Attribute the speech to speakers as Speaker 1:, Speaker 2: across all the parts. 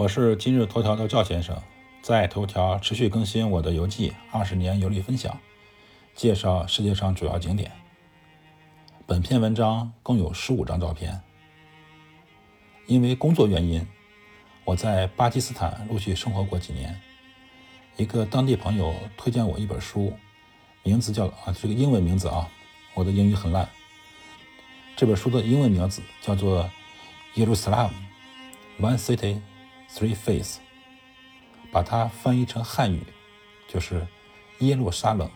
Speaker 1: 我是今日头条的赵先生，在头条持续更新我的游记，二十年游历分享，介绍世界上主要景点。本篇文章共有十五张照片。因为工作原因，我在巴基斯坦陆续生活过几年。一个当地朋友推荐我一本书，名字叫啊，这个英文名字啊，我的英语很烂。这本书的英文名字叫做《耶路撒冷：One City》。Three Face，把它翻译成汉语，就是耶路撒冷，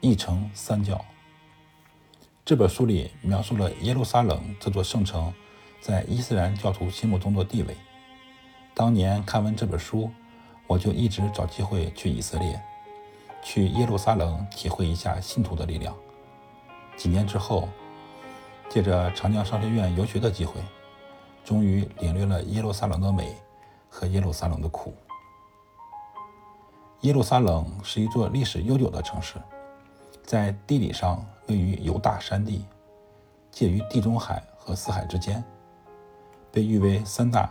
Speaker 1: 一城三教。这本书里描述了耶路撒冷这座圣城在伊斯兰教徒心目中的地位。当年看完这本书，我就一直找机会去以色列，去耶路撒冷体会一下信徒的力量。几年之后，借着长江商学院游学的机会，终于领略了耶路撒冷的美。和耶路撒冷的苦。耶路撒冷是一座历史悠久的城市，在地理上位于犹大山地，介于地中海和死海之间，被誉为三大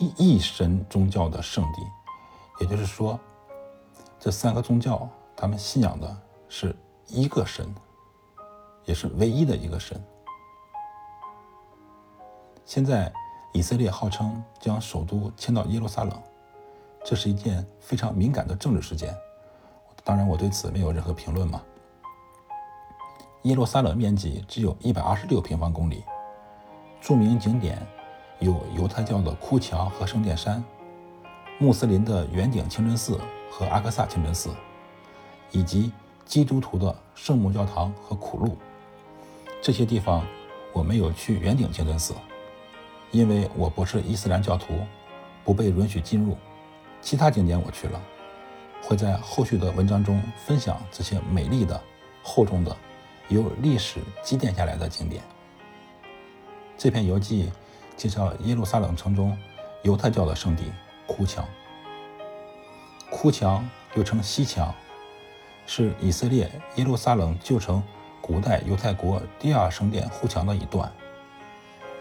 Speaker 1: 一一神宗教的圣地。也就是说，这三个宗教他们信仰的是一个神，也是唯一的一个神。现在。以色列号称将首都迁到耶路撒冷，这是一件非常敏感的政治事件。当然，我对此没有任何评论嘛。耶路撒冷面积只有一百二十六平方公里，著名景点有犹太教的哭墙和圣殿山，穆斯林的圆顶清真寺和阿克萨清真寺，以及基督徒的圣母教堂和苦路。这些地方我没有去圆顶清真寺。因为我不是伊斯兰教徒，不被允许进入。其他景点我去了，会在后续的文章中分享这些美丽的、厚重的、由历史积淀下来的景点。这篇游记介绍耶路撒冷城中犹太教的圣地哭墙。哭墙又称西墙，是以色列耶路撒冷旧城古代犹太国第二圣殿护墙的一段。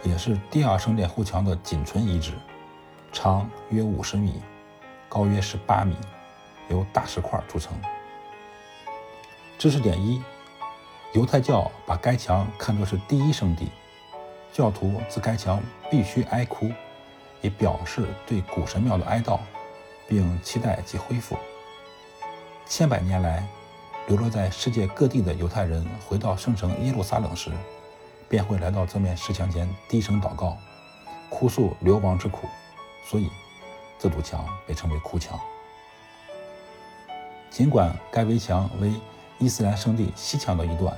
Speaker 1: 也是第二圣殿护墙的仅存遗址，长约五十米，高约十八米，由大石块组成。知识点一：犹太教把该墙看作是第一圣地，教徒自该墙必须哀哭，以表示对古神庙的哀悼，并期待其恢复。千百年来，流落在世界各地的犹太人回到圣城耶路撒冷时。便会来到这面石墙前低声祷告，哭诉流亡之苦，所以这堵墙被称为哭墙。尽管该围墙为伊斯兰圣地西墙的一段，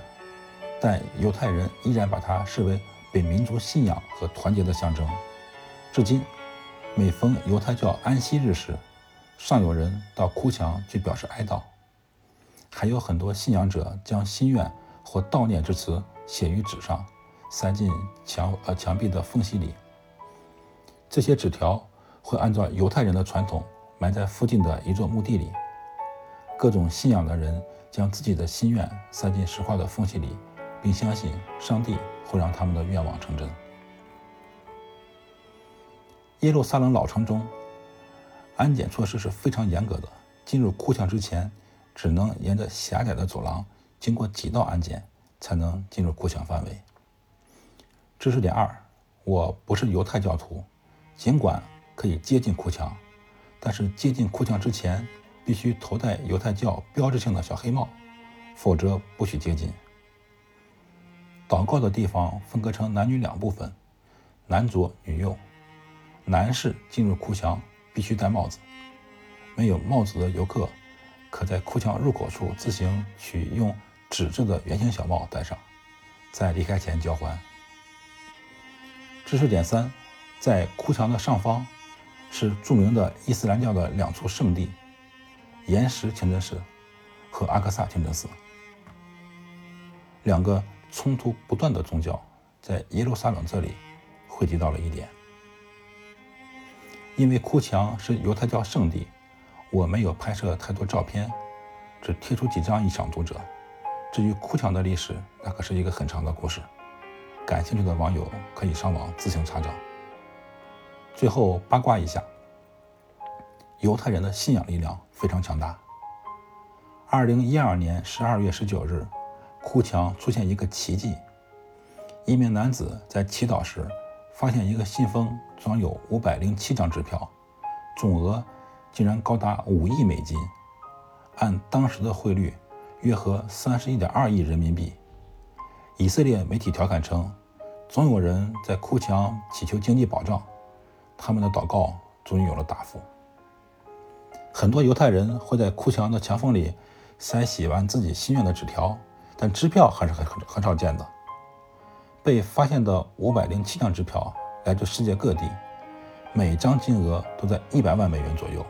Speaker 1: 但犹太人依然把它视为本民族信仰和团结的象征。至今，每逢犹太教安息日时，尚有人到哭墙去表示哀悼，还有很多信仰者将心愿或悼念之词写于纸上。塞进墙呃墙壁的缝隙里。这些纸条会按照犹太人的传统埋在附近的一座墓地里。各种信仰的人将自己的心愿塞进石块的缝隙里，并相信上帝会让他们的愿望成真。耶路撒冷老城中，安检措施是非常严格的。进入哭墙之前，只能沿着狭窄的走廊经过几道安检，才能进入哭墙范围。知识点二：我不是犹太教徒，尽管可以接近哭墙，但是接近哭墙之前必须头戴犹太教标志性的小黑帽，否则不许接近。祷告的地方分割成男女两部分，男左女右。男士进入哭墙必须戴帽子，没有帽子的游客可在哭墙入口处自行取用纸质的圆形小帽戴上，在离开前交还。知识点三，在哭墙的上方是著名的伊斯兰教的两处圣地——岩石清真寺和阿克萨清真寺。两个冲突不断的宗教在耶路撒冷这里汇集到了一点。因为哭墙是犹太教圣地，我没有拍摄太多照片，只贴出几张以赏读者。至于哭墙的历史，那可是一个很长的故事。感兴趣的网友可以上网自行查找。最后八卦一下，犹太人的信仰力量非常强大。二零一二年十二月十九日，哭墙出现一个奇迹：一名男子在祈祷时发现一个信封装有五百零七张支票，总额竟然高达五亿美金，按当时的汇率，约合三十一点二亿人民币。以色列媒体调侃称：“总有人在哭墙祈求经济保障，他们的祷告终于有了答复。”很多犹太人会在哭墙的墙缝里。塞写完自己心愿的纸条，但支票还是很很很少见的。被发现的五百零七张支票来自世界各地，每张金额都在一百万美元左右，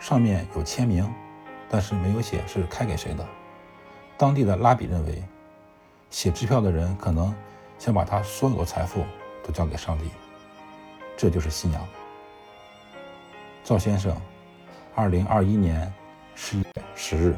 Speaker 1: 上面有签名，但是没有写是开给谁的。当地的拉比认为，写支票的人可能想把他所有的财富都交给上帝，这就是信仰。赵先生，二零二一年十一月十日。